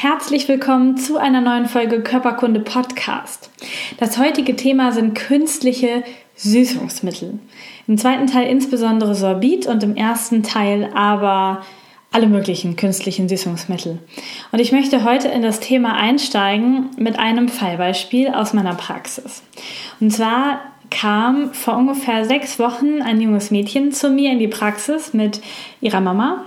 Herzlich willkommen zu einer neuen Folge Körperkunde Podcast. Das heutige Thema sind künstliche Süßungsmittel. Im zweiten Teil insbesondere Sorbit und im ersten Teil aber alle möglichen künstlichen Süßungsmittel. Und ich möchte heute in das Thema einsteigen mit einem Fallbeispiel aus meiner Praxis. Und zwar kam vor ungefähr sechs Wochen ein junges Mädchen zu mir in die Praxis mit ihrer Mama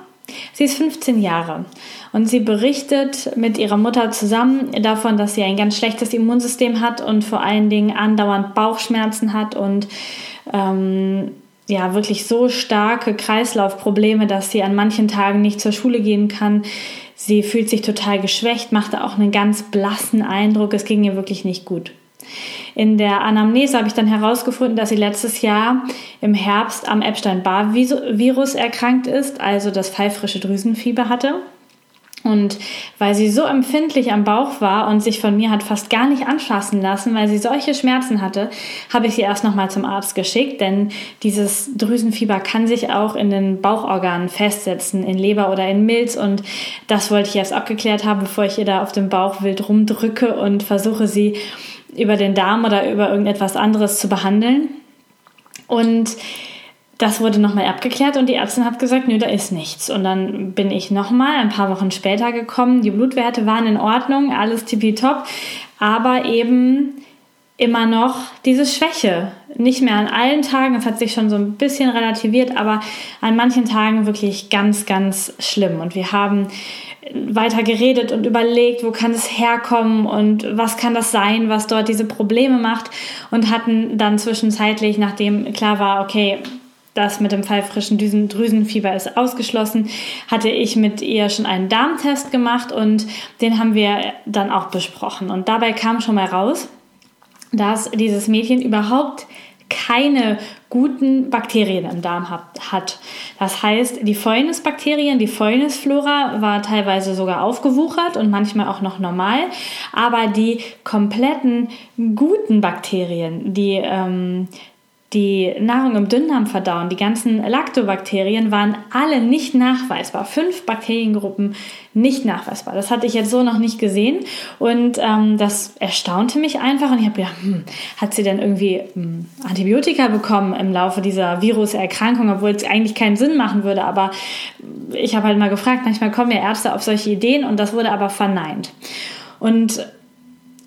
Sie ist 15 Jahre und sie berichtet mit ihrer Mutter zusammen davon, dass sie ein ganz schlechtes Immunsystem hat und vor allen Dingen andauernd Bauchschmerzen hat und ähm, ja wirklich so starke Kreislaufprobleme, dass sie an manchen Tagen nicht zur Schule gehen kann. Sie fühlt sich total geschwächt, machte auch einen ganz blassen Eindruck. Es ging ihr wirklich nicht gut. In der Anamnese habe ich dann herausgefunden, dass sie letztes Jahr im Herbst am Epstein-Barr-Virus erkrankt ist, also das pfeifrische Drüsenfieber hatte. Und weil sie so empfindlich am Bauch war und sich von mir hat fast gar nicht anfassen lassen, weil sie solche Schmerzen hatte, habe ich sie erst nochmal zum Arzt geschickt, denn dieses Drüsenfieber kann sich auch in den Bauchorganen festsetzen, in Leber oder in Milz und das wollte ich erst abgeklärt haben, bevor ich ihr da auf dem Bauch wild rumdrücke und versuche sie über den Darm oder über irgendetwas anderes zu behandeln. Und das wurde nochmal abgeklärt und die Ärztin hat gesagt, nö, da ist nichts. Und dann bin ich nochmal ein paar Wochen später gekommen. Die Blutwerte waren in Ordnung, alles tippitopp, aber eben immer noch diese Schwäche. Nicht mehr an allen Tagen, das hat sich schon so ein bisschen relativiert, aber an manchen Tagen wirklich ganz, ganz schlimm. Und wir haben weiter geredet und überlegt, wo kann es herkommen und was kann das sein, was dort diese Probleme macht und hatten dann zwischenzeitlich, nachdem klar war, okay, das mit dem pfeifrischen Drüsenfieber ist ausgeschlossen, hatte ich mit ihr schon einen Darmtest gemacht und den haben wir dann auch besprochen. Und dabei kam schon mal raus, dass dieses Mädchen überhaupt keine guten Bakterien im Darm hat. Das heißt, die Fäulnisbakterien, die Fäulnisflora war teilweise sogar aufgewuchert und manchmal auch noch normal, aber die kompletten guten Bakterien, die ähm, die Nahrung im Dünndarm verdauen, die ganzen Lactobakterien waren alle nicht nachweisbar. Fünf Bakteriengruppen nicht nachweisbar. Das hatte ich jetzt so noch nicht gesehen und ähm, das erstaunte mich einfach und ich habe gedacht, hm, hat sie denn irgendwie hm, Antibiotika bekommen im Laufe dieser Viruserkrankung, obwohl es eigentlich keinen Sinn machen würde, aber ich habe halt mal gefragt, manchmal kommen ja Ärzte auf solche Ideen und das wurde aber verneint. Und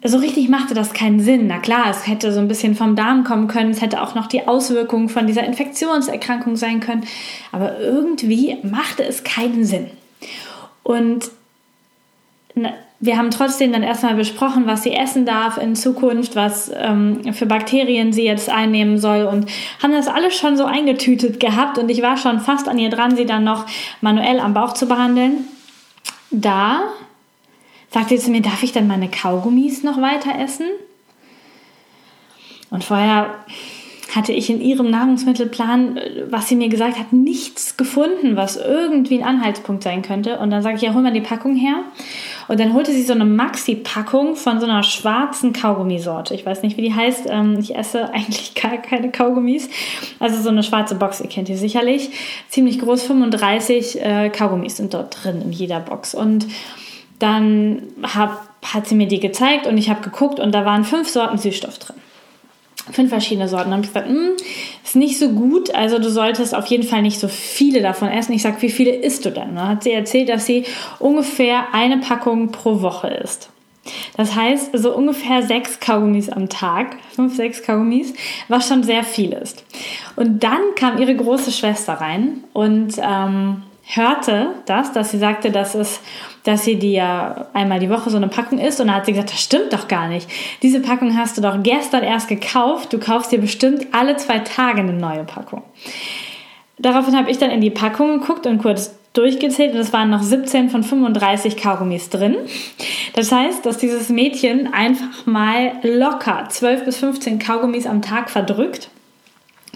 so richtig machte das keinen Sinn. Na klar, es hätte so ein bisschen vom Darm kommen können, es hätte auch noch die Auswirkungen von dieser Infektionserkrankung sein können, aber irgendwie machte es keinen Sinn. Und wir haben trotzdem dann erstmal besprochen, was sie essen darf in Zukunft, was ähm, für Bakterien sie jetzt einnehmen soll und haben das alles schon so eingetütet gehabt und ich war schon fast an ihr dran, sie dann noch manuell am Bauch zu behandeln. Da sagte zu mir, darf ich dann meine Kaugummis noch weiter essen? Und vorher hatte ich in ihrem Nahrungsmittelplan, was sie mir gesagt hat, nichts gefunden, was irgendwie ein Anhaltspunkt sein könnte. Und dann sage ich, ja, hol mal die Packung her. Und dann holte sie so eine Maxi-Packung von so einer schwarzen Kaugummisorte. Ich weiß nicht, wie die heißt. Ähm, ich esse eigentlich gar keine Kaugummis. Also so eine schwarze Box, ihr kennt die sicherlich. Ziemlich groß, 35 äh, Kaugummis sind dort drin in jeder Box. Und dann hab, hat sie mir die gezeigt und ich habe geguckt und da waren fünf Sorten Süßstoff drin. Fünf verschiedene Sorten. Dann habe ich gesagt, hm, ist nicht so gut, also du solltest auf jeden Fall nicht so viele davon essen. Ich sage, wie viele isst du denn? Dann hat sie erzählt, dass sie ungefähr eine Packung pro Woche isst. Das heißt, so ungefähr sechs Kaugummis am Tag, fünf, sechs Kaugummis, was schon sehr viel ist. Und dann kam ihre große Schwester rein und ähm, hörte das, dass sie sagte, dass es, dass sie ja einmal die Woche so eine Packung isst und dann hat sie gesagt, das stimmt doch gar nicht. Diese Packung hast du doch gestern erst gekauft. Du kaufst dir bestimmt alle zwei Tage eine neue Packung. Daraufhin habe ich dann in die Packung geguckt und kurz durchgezählt und es waren noch 17 von 35 Kaugummis drin. Das heißt, dass dieses Mädchen einfach mal locker 12 bis 15 Kaugummis am Tag verdrückt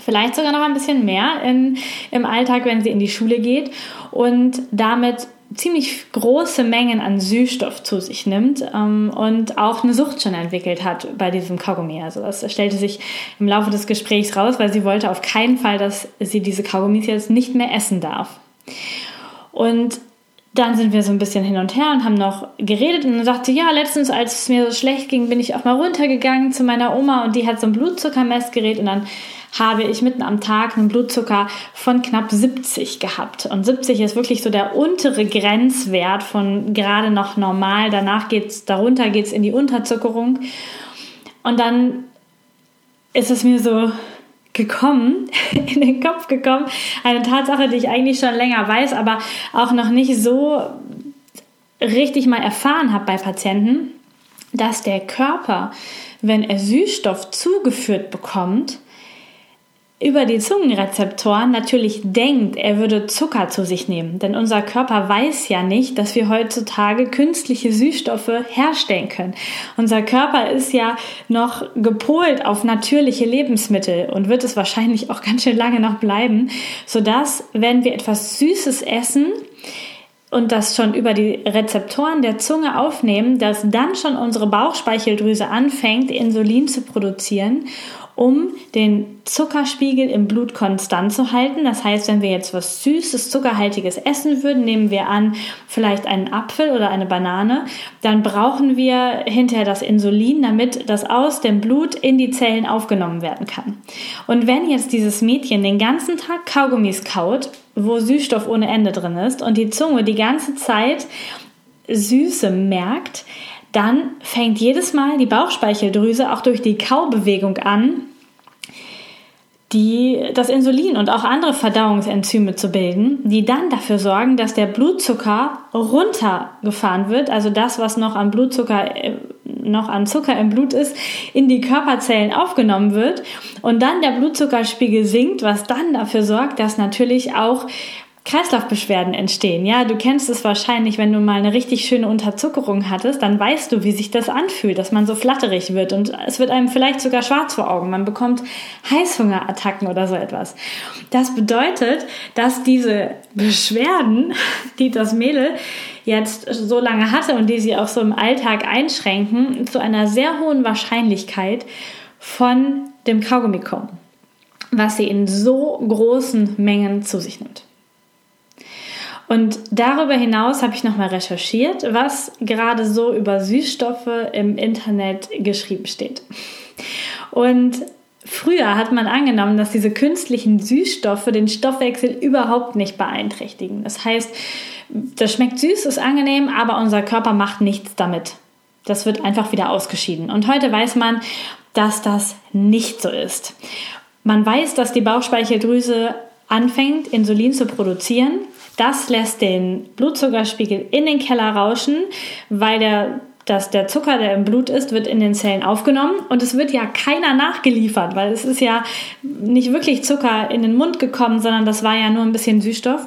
vielleicht sogar noch ein bisschen mehr in, im Alltag, wenn sie in die Schule geht und damit ziemlich große Mengen an Süßstoff zu sich nimmt ähm, und auch eine Sucht schon entwickelt hat bei diesem Kaugummi. Also das stellte sich im Laufe des Gesprächs raus, weil sie wollte auf keinen Fall, dass sie diese Kaugummis jetzt nicht mehr essen darf. Und dann sind wir so ein bisschen hin und her und haben noch geredet und dann sagte ja, letztens, als es mir so schlecht ging, bin ich auch mal runtergegangen zu meiner Oma und die hat so ein Blutzuckermessgerät und dann habe ich mitten am Tag einen Blutzucker von knapp 70 gehabt. Und 70 ist wirklich so der untere Grenzwert von gerade noch normal. Danach geht's, darunter geht es in die Unterzuckerung. Und dann ist es mir so gekommen, in den Kopf gekommen. Eine Tatsache, die ich eigentlich schon länger weiß, aber auch noch nicht so richtig mal erfahren habe bei Patienten, dass der Körper, wenn er Süßstoff zugeführt bekommt, über die Zungenrezeptoren natürlich denkt, er würde Zucker zu sich nehmen. Denn unser Körper weiß ja nicht, dass wir heutzutage künstliche Süßstoffe herstellen können. Unser Körper ist ja noch gepolt auf natürliche Lebensmittel und wird es wahrscheinlich auch ganz schön lange noch bleiben, sodass, wenn wir etwas Süßes essen, und das schon über die Rezeptoren der Zunge aufnehmen, dass dann schon unsere Bauchspeicheldrüse anfängt, Insulin zu produzieren um den Zuckerspiegel im Blut konstant zu halten. Das heißt, wenn wir jetzt was Süßes, Zuckerhaltiges essen würden, nehmen wir an, vielleicht einen Apfel oder eine Banane, dann brauchen wir hinterher das Insulin, damit das aus dem Blut in die Zellen aufgenommen werden kann. Und wenn jetzt dieses Mädchen den ganzen Tag Kaugummis kaut, wo Süßstoff ohne Ende drin ist und die Zunge die ganze Zeit Süße merkt, dann fängt jedes Mal die Bauchspeicheldrüse auch durch die Kaubewegung an, die, das Insulin und auch andere Verdauungsenzyme zu bilden, die dann dafür sorgen, dass der Blutzucker runtergefahren wird, also das, was noch an Blutzucker, äh, noch an Zucker im Blut ist, in die Körperzellen aufgenommen wird und dann der Blutzuckerspiegel sinkt, was dann dafür sorgt, dass natürlich auch Kreislaufbeschwerden entstehen. Ja, du kennst es wahrscheinlich, wenn du mal eine richtig schöne Unterzuckerung hattest, dann weißt du, wie sich das anfühlt, dass man so flatterig wird und es wird einem vielleicht sogar schwarz vor Augen. Man bekommt Heißhungerattacken oder so etwas. Das bedeutet, dass diese Beschwerden, die das Mädel jetzt so lange hatte und die sie auch so im Alltag einschränken, zu einer sehr hohen Wahrscheinlichkeit von dem Kaugummi kommen, was sie in so großen Mengen zu sich nimmt. Und darüber hinaus habe ich nochmal recherchiert, was gerade so über Süßstoffe im Internet geschrieben steht. Und Früher hat man angenommen, dass diese künstlichen Süßstoffe den Stoffwechsel überhaupt nicht beeinträchtigen. Das heißt, das schmeckt süß, ist angenehm, aber unser Körper macht nichts damit. Das wird einfach wieder ausgeschieden. Und heute weiß man, dass das nicht so ist. Man weiß, dass die Bauchspeicheldrüse anfängt, Insulin zu produzieren das lässt den Blutzuckerspiegel in den Keller rauschen, weil der dass der Zucker, der im Blut ist, wird in den Zellen aufgenommen und es wird ja keiner nachgeliefert, weil es ist ja nicht wirklich Zucker in den Mund gekommen, sondern das war ja nur ein bisschen Süßstoff.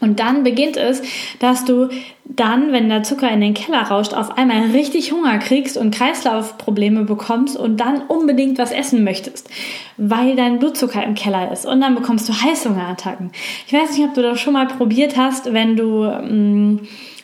Und dann beginnt es, dass du dann, wenn der Zucker in den Keller rauscht, auf einmal richtig Hunger kriegst und Kreislaufprobleme bekommst und dann unbedingt was essen möchtest, weil dein Blutzucker im Keller ist. Und dann bekommst du Heißhungerattacken. Ich weiß nicht, ob du das schon mal probiert hast, wenn du mh, mm,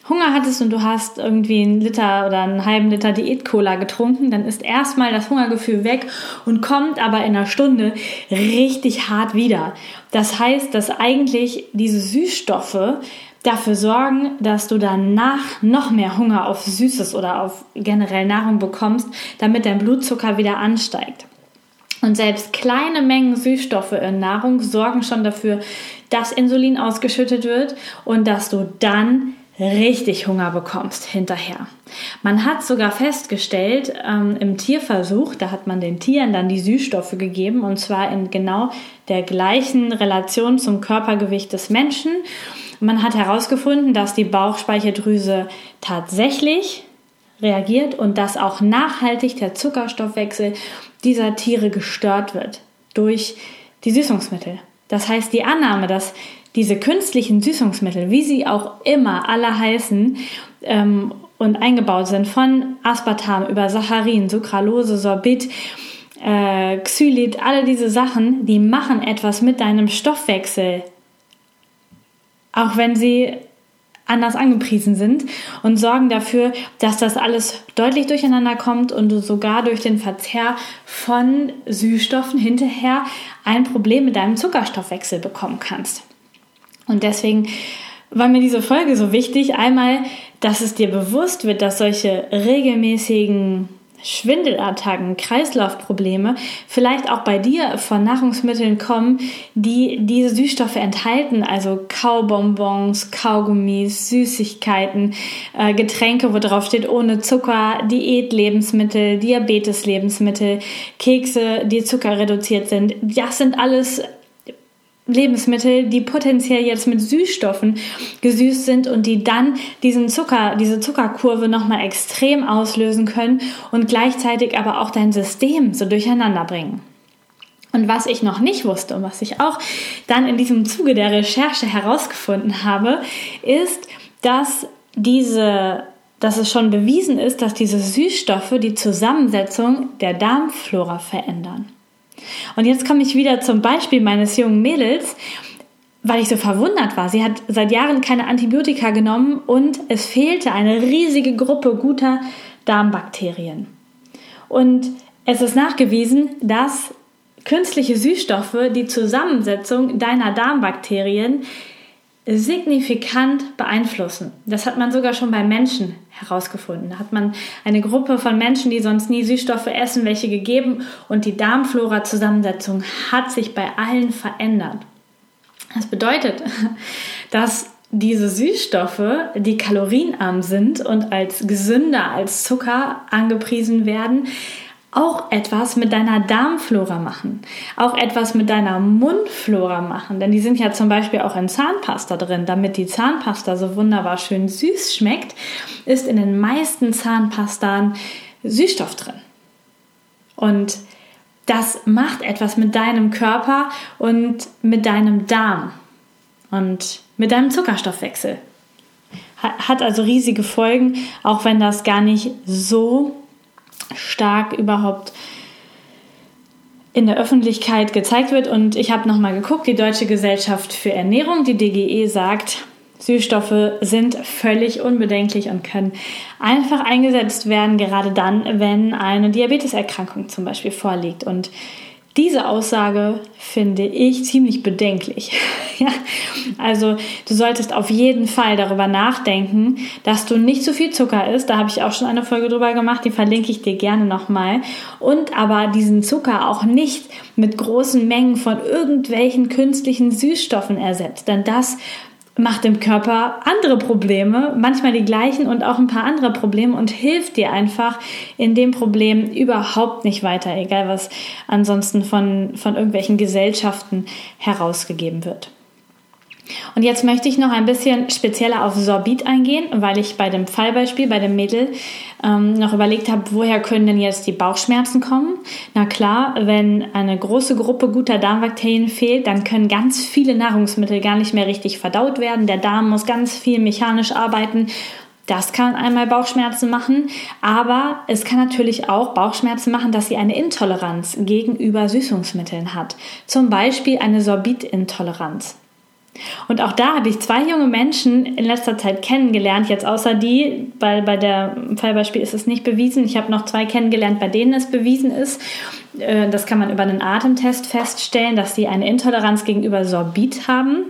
Hunger hattest und du hast irgendwie einen Liter oder einen halben Liter Diät-Cola getrunken, dann ist erstmal das Hungergefühl weg und kommt aber in einer Stunde richtig hart wieder. Das heißt, dass eigentlich diese Süßstoffe dafür sorgen, dass du danach noch mehr Hunger auf Süßes oder auf generell Nahrung bekommst, damit dein Blutzucker wieder ansteigt. Und selbst kleine Mengen Süßstoffe in Nahrung sorgen schon dafür, dass Insulin ausgeschüttet wird und dass du dann richtig Hunger bekommst hinterher. Man hat sogar festgestellt ähm, im Tierversuch, da hat man den Tieren dann die Süßstoffe gegeben und zwar in genau der gleichen Relation zum Körpergewicht des Menschen. Man hat herausgefunden, dass die Bauchspeicheldrüse tatsächlich reagiert und dass auch nachhaltig der Zuckerstoffwechsel dieser Tiere gestört wird durch die Süßungsmittel. Das heißt, die Annahme, dass diese künstlichen Süßungsmittel, wie sie auch immer alle heißen ähm, und eingebaut sind, von Aspartam über Saccharin, Sucralose, Sorbit, äh, Xylit, alle diese Sachen, die machen etwas mit deinem Stoffwechsel. Auch wenn sie anders angepriesen sind und sorgen dafür, dass das alles deutlich durcheinander kommt und du sogar durch den Verzehr von Süßstoffen hinterher ein Problem mit deinem Zuckerstoffwechsel bekommen kannst. Und deswegen war mir diese Folge so wichtig. Einmal, dass es dir bewusst wird, dass solche regelmäßigen Schwindelattacken, Kreislaufprobleme vielleicht auch bei dir von Nahrungsmitteln kommen, die diese Süßstoffe enthalten, also Kaubonbons, Kaugummis, Süßigkeiten, äh, Getränke, wo drauf steht ohne Zucker, Diätlebensmittel, Diabeteslebensmittel, Kekse, die zuckerreduziert sind. Das sind alles Lebensmittel, die potenziell jetzt mit Süßstoffen gesüßt sind und die dann diesen Zucker, diese Zuckerkurve nochmal extrem auslösen können und gleichzeitig aber auch dein System so durcheinander bringen. Und was ich noch nicht wusste und was ich auch dann in diesem Zuge der Recherche herausgefunden habe, ist, dass diese dass es schon bewiesen ist, dass diese Süßstoffe die Zusammensetzung der Darmflora verändern. Und jetzt komme ich wieder zum Beispiel meines jungen Mädels, weil ich so verwundert war. Sie hat seit Jahren keine Antibiotika genommen und es fehlte eine riesige Gruppe guter Darmbakterien. Und es ist nachgewiesen, dass künstliche Süßstoffe die Zusammensetzung deiner Darmbakterien signifikant beeinflussen. Das hat man sogar schon bei Menschen herausgefunden. Da hat man eine Gruppe von Menschen, die sonst nie Süßstoffe essen, welche gegeben und die Darmflora-Zusammensetzung hat sich bei allen verändert. Das bedeutet, dass diese Süßstoffe, die kalorienarm sind und als gesünder als Zucker angepriesen werden, auch etwas mit deiner Darmflora machen, auch etwas mit deiner Mundflora machen, denn die sind ja zum Beispiel auch in Zahnpasta drin. Damit die Zahnpasta so wunderbar schön süß schmeckt, ist in den meisten Zahnpastan Süßstoff drin. Und das macht etwas mit deinem Körper und mit deinem Darm und mit deinem Zuckerstoffwechsel. Hat also riesige Folgen, auch wenn das gar nicht so stark überhaupt in der Öffentlichkeit gezeigt wird. Und ich habe nochmal geguckt, die Deutsche Gesellschaft für Ernährung, die DGE, sagt, Süßstoffe sind völlig unbedenklich und können einfach eingesetzt werden, gerade dann, wenn eine Diabeteserkrankung zum Beispiel vorliegt. Und diese Aussage finde ich ziemlich bedenklich. ja? Also du solltest auf jeden Fall darüber nachdenken, dass du nicht zu viel Zucker isst. Da habe ich auch schon eine Folge drüber gemacht, die verlinke ich dir gerne nochmal. Und aber diesen Zucker auch nicht mit großen Mengen von irgendwelchen künstlichen Süßstoffen ersetzt. Denn das macht dem Körper andere Probleme, manchmal die gleichen und auch ein paar andere Probleme und hilft dir einfach in dem Problem überhaupt nicht weiter, egal was ansonsten von, von irgendwelchen Gesellschaften herausgegeben wird. Und jetzt möchte ich noch ein bisschen spezieller auf Sorbit eingehen, weil ich bei dem Fallbeispiel, bei dem Mädel, ähm, noch überlegt habe, woher können denn jetzt die Bauchschmerzen kommen? Na klar, wenn eine große Gruppe guter Darmbakterien fehlt, dann können ganz viele Nahrungsmittel gar nicht mehr richtig verdaut werden. Der Darm muss ganz viel mechanisch arbeiten das kann einmal Bauchschmerzen machen, aber es kann natürlich auch Bauchschmerzen machen, dass sie eine Intoleranz gegenüber Süßungsmitteln hat. Zum Beispiel eine Sorbitintoleranz. Und auch da habe ich zwei junge Menschen in letzter Zeit kennengelernt, jetzt außer die, weil bei der Fallbeispiel ist es nicht bewiesen. Ich habe noch zwei kennengelernt, bei denen es bewiesen ist. Äh, das kann man über einen Atemtest feststellen, dass sie eine Intoleranz gegenüber Sorbit haben.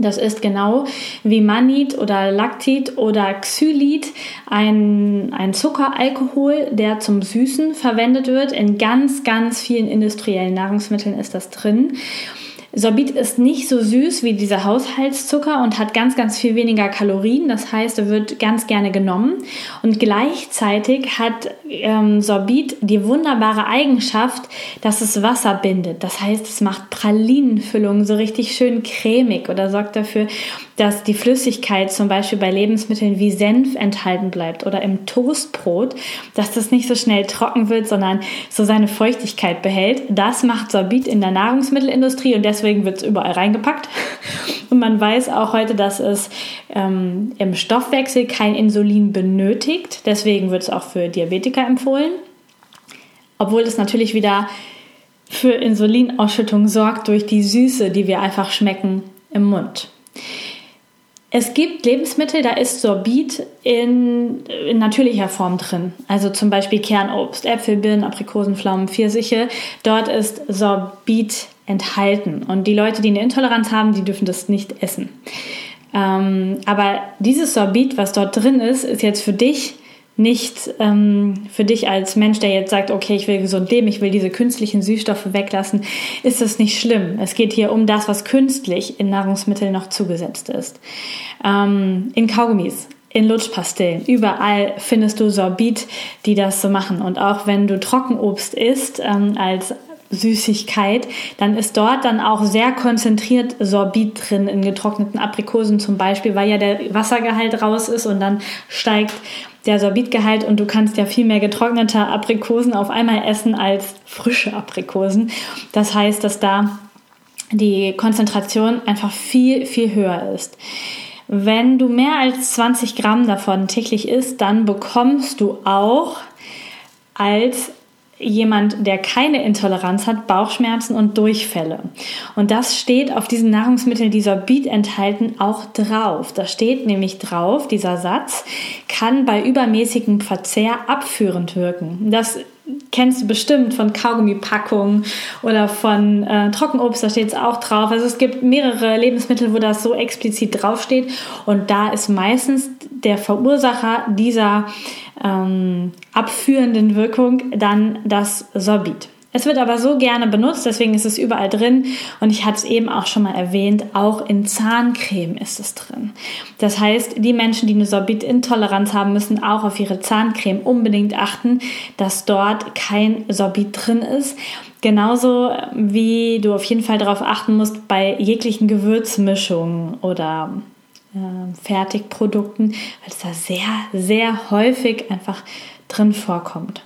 Das ist genau wie Manit oder Lactit oder Xylit, ein, ein Zuckeralkohol, der zum Süßen verwendet wird. In ganz, ganz vielen industriellen Nahrungsmitteln ist das drin. Sorbit ist nicht so süß wie dieser Haushaltszucker und hat ganz, ganz viel weniger Kalorien. Das heißt, er wird ganz gerne genommen. Und gleichzeitig hat ähm, Sorbit die wunderbare Eigenschaft, dass es Wasser bindet. Das heißt, es macht Pralinenfüllungen so richtig schön cremig oder sorgt dafür, dass die Flüssigkeit zum Beispiel bei Lebensmitteln wie Senf enthalten bleibt oder im Toastbrot, dass das nicht so schnell trocken wird, sondern so seine Feuchtigkeit behält. Das macht Sorbit in der Nahrungsmittelindustrie und deswegen wird es überall reingepackt. Und man weiß auch heute, dass es ähm, im Stoffwechsel kein Insulin benötigt. Deswegen wird es auch für Diabetiker empfohlen. obwohl es natürlich wieder für Insulinausschüttung sorgt durch die Süße, die wir einfach schmecken im Mund. Es gibt Lebensmittel, da ist Sorbit in, in, natürlicher Form drin. Also zum Beispiel Kernobst, Äpfel, Birnen, Aprikosen, Pflaumen, Pfirsiche. Dort ist Sorbit enthalten. Und die Leute, die eine Intoleranz haben, die dürfen das nicht essen. Ähm, aber dieses Sorbit, was dort drin ist, ist jetzt für dich nicht ähm, für dich als Mensch, der jetzt sagt, okay, ich will gesund leben, ich will diese künstlichen Süßstoffe weglassen, ist das nicht schlimm. Es geht hier um das, was künstlich in Nahrungsmitteln noch zugesetzt ist. Ähm, in Kaugummis, in Lutschpastillen, überall findest du Sorbit, die das so machen. Und auch wenn du Trockenobst isst ähm, als Süßigkeit, dann ist dort dann auch sehr konzentriert Sorbit drin in getrockneten Aprikosen zum Beispiel, weil ja der Wassergehalt raus ist und dann steigt der Sorbitgehalt und du kannst ja viel mehr getrocknete Aprikosen auf einmal essen als frische Aprikosen. Das heißt, dass da die Konzentration einfach viel, viel höher ist. Wenn du mehr als 20 Gramm davon täglich isst, dann bekommst du auch als jemand, der keine Intoleranz hat, Bauchschmerzen und Durchfälle. Und das steht auf diesen Nahrungsmitteln, die Sorbit enthalten, auch drauf. Da steht nämlich drauf, dieser Satz kann bei übermäßigem Verzehr abführend wirken. Das kennst du bestimmt von Kaugummipackungen oder von äh, Trockenobst, da steht es auch drauf. Also es gibt mehrere Lebensmittel, wo das so explizit draufsteht und da ist meistens der Verursacher dieser ähm, abführenden Wirkung dann das Sorbit. Es wird aber so gerne benutzt, deswegen ist es überall drin. Und ich hatte es eben auch schon mal erwähnt, auch in Zahncreme ist es drin. Das heißt, die Menschen, die eine Sorbitintoleranz haben, müssen auch auf ihre Zahncreme unbedingt achten, dass dort kein Sorbit drin ist. Genauso wie du auf jeden Fall darauf achten musst bei jeglichen Gewürzmischungen oder Fertigprodukten, weil es da sehr, sehr häufig einfach drin vorkommt.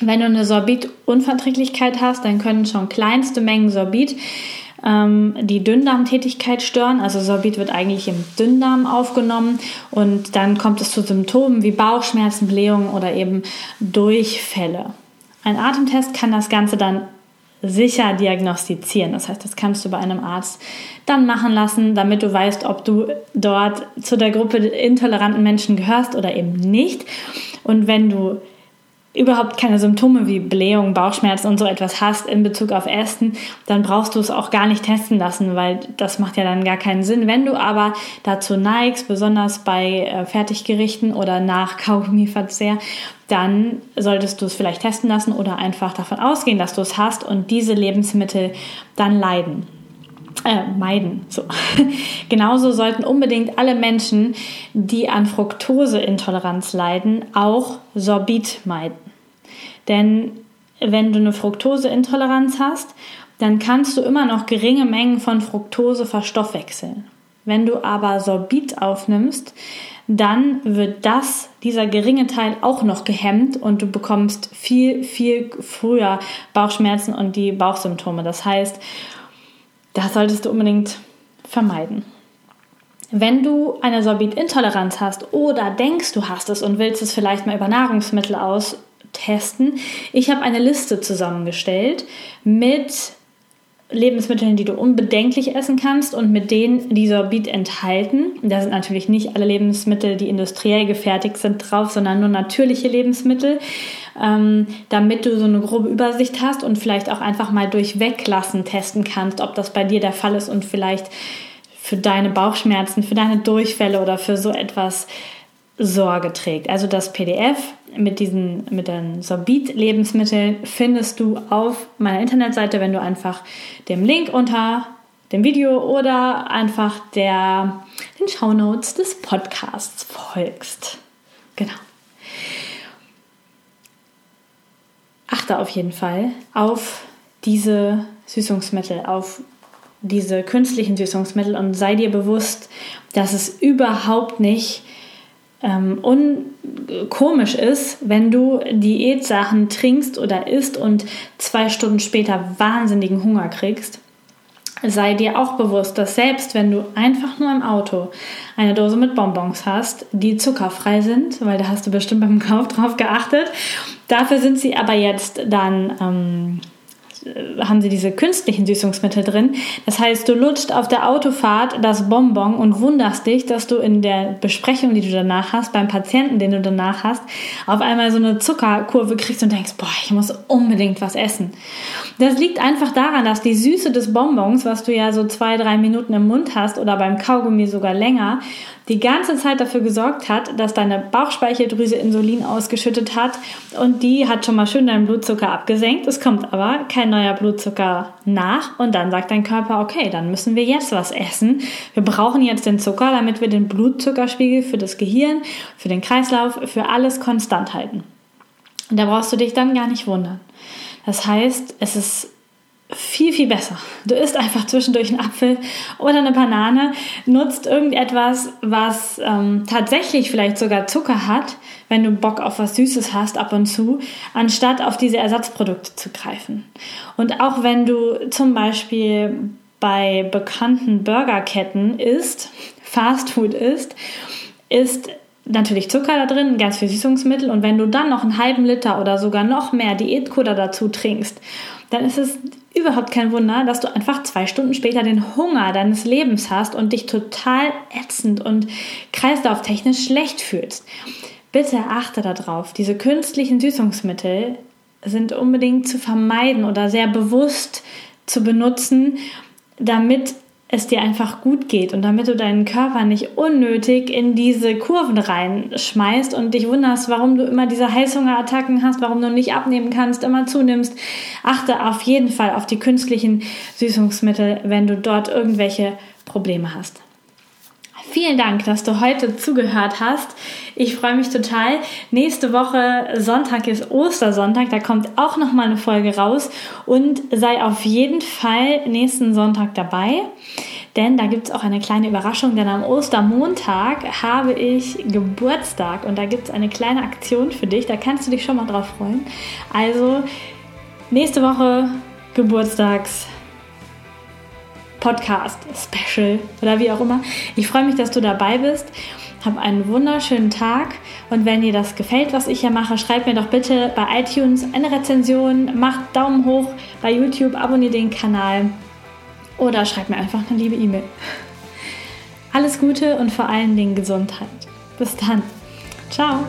Wenn du eine Sorbitunverträglichkeit hast, dann können schon kleinste Mengen Sorbit ähm, die Dünndarmtätigkeit stören. Also Sorbit wird eigentlich im Dünndarm aufgenommen und dann kommt es zu Symptomen wie Bauchschmerzen, Blähungen oder eben Durchfälle. Ein Atemtest kann das Ganze dann sicher diagnostizieren. Das heißt, das kannst du bei einem Arzt dann machen lassen, damit du weißt, ob du dort zu der Gruppe intoleranten Menschen gehörst oder eben nicht. Und wenn du überhaupt keine Symptome wie Blähung, Bauchschmerzen und so etwas hast in Bezug auf Essen, dann brauchst du es auch gar nicht testen lassen, weil das macht ja dann gar keinen Sinn. Wenn du aber dazu neigst, besonders bei äh, Fertiggerichten oder nach Kaugummiverzehr, dann solltest du es vielleicht testen lassen oder einfach davon ausgehen, dass du es hast und diese Lebensmittel dann leiden äh, meiden. So. Genauso sollten unbedingt alle Menschen, die an Fructoseintoleranz leiden, auch Sorbit meiden. Denn wenn du eine Fructoseintoleranz hast, dann kannst du immer noch geringe Mengen von Fructose verstoffwechseln. Wenn du aber Sorbit aufnimmst, dann wird das, dieser geringe Teil auch noch gehemmt und du bekommst viel, viel früher Bauchschmerzen und die Bauchsymptome. Das heißt, das solltest du unbedingt vermeiden. Wenn du eine Sorbitintoleranz hast oder denkst, du hast es und willst es vielleicht mal über Nahrungsmittel austesten, ich habe eine Liste zusammengestellt mit Lebensmitteln, die du unbedenklich essen kannst und mit denen, die Sorbit enthalten. Da sind natürlich nicht alle Lebensmittel, die industriell gefertigt sind, drauf, sondern nur natürliche Lebensmittel, ähm, damit du so eine grobe Übersicht hast und vielleicht auch einfach mal durch Weglassen testen kannst, ob das bei dir der Fall ist und vielleicht für deine Bauchschmerzen, für deine Durchfälle oder für so etwas Sorge trägt. Also das PDF mit diesen mit den Sorbit-Lebensmitteln findest du auf meiner Internetseite, wenn du einfach dem Link unter dem Video oder einfach der, den Shownotes des Podcasts folgst. Genau. Achte auf jeden Fall auf diese Süßungsmittel, auf diese künstlichen Süßungsmittel und sei dir bewusst, dass es überhaupt nicht ähm, komisch ist, wenn du Diätsachen trinkst oder isst und zwei Stunden später wahnsinnigen Hunger kriegst. sei dir auch bewusst, dass selbst wenn du einfach nur im Auto eine Dose mit Bonbons hast, die zuckerfrei sind, weil da hast du bestimmt beim Kauf drauf geachtet, dafür sind sie aber jetzt dann ähm, äh, haben sie diese künstlichen Süßungsmittel drin. Das heißt, du lutscht auf der Autofahrt das Bonbon und wunderst dich, dass du in der Besprechung, die du danach hast, beim Patienten, den du danach hast, auf einmal so eine Zuckerkurve kriegst und denkst, boah, ich muss unbedingt was essen. Das liegt einfach daran, dass die Süße des Bonbons, was du ja so zwei, drei Minuten im Mund hast oder beim Kaugummi sogar länger, die ganze Zeit dafür gesorgt hat, dass deine Bauchspeicheldrüse Insulin ausgeschüttet hat und die hat schon mal schön deinen Blutzucker abgesenkt. Es kommt aber kein neuer Blutzucker nach und dann sagt dein Körper, okay, dann müssen wir jetzt was essen. Wir brauchen jetzt den Zucker, damit wir den Blutzuckerspiegel für das Gehirn, für den Kreislauf, für alles konstant halten. Und da brauchst du dich dann gar nicht wundern. Das heißt, es ist viel, viel besser. Du isst einfach zwischendurch einen Apfel oder eine Banane, nutzt irgendetwas, was ähm, tatsächlich vielleicht sogar Zucker hat, wenn du Bock auf was Süßes hast ab und zu, anstatt auf diese Ersatzprodukte zu greifen. Und auch wenn du zum Beispiel bei bekannten Burgerketten isst, Fastfood isst, ist natürlich Zucker da drin, ganz viel Süßungsmittel und wenn du dann noch einen halben Liter oder sogar noch mehr Diätcola dazu trinkst, dann ist es überhaupt kein Wunder, dass du einfach zwei Stunden später den Hunger deines Lebens hast und dich total ätzend und kreislauftechnisch schlecht fühlst. Bitte achte darauf, diese künstlichen Süßungsmittel sind unbedingt zu vermeiden oder sehr bewusst zu benutzen, damit es dir einfach gut geht und damit du deinen Körper nicht unnötig in diese Kurven reinschmeißt und dich wunderst, warum du immer diese Heißhungerattacken hast, warum du nicht abnehmen kannst, immer zunimmst. Achte auf jeden Fall auf die künstlichen Süßungsmittel, wenn du dort irgendwelche Probleme hast. Vielen Dank, dass du heute zugehört hast. Ich freue mich total. Nächste Woche Sonntag ist Ostersonntag, da kommt auch noch mal eine Folge raus und sei auf jeden Fall nächsten Sonntag dabei, denn da gibt es auch eine kleine Überraschung, denn am Ostermontag habe ich Geburtstag und da gibt es eine kleine Aktion für dich, da kannst du dich schon mal drauf freuen. Also nächste Woche Geburtstags Podcast Special oder wie auch immer. Ich freue mich, dass du dabei bist. Hab einen wunderschönen Tag und wenn dir das gefällt, was ich hier mache, schreib mir doch bitte bei iTunes eine Rezension, mach Daumen hoch bei YouTube, abonniere den Kanal oder schreib mir einfach eine liebe E-Mail. Alles Gute und vor allen Dingen Gesundheit. Bis dann. Ciao.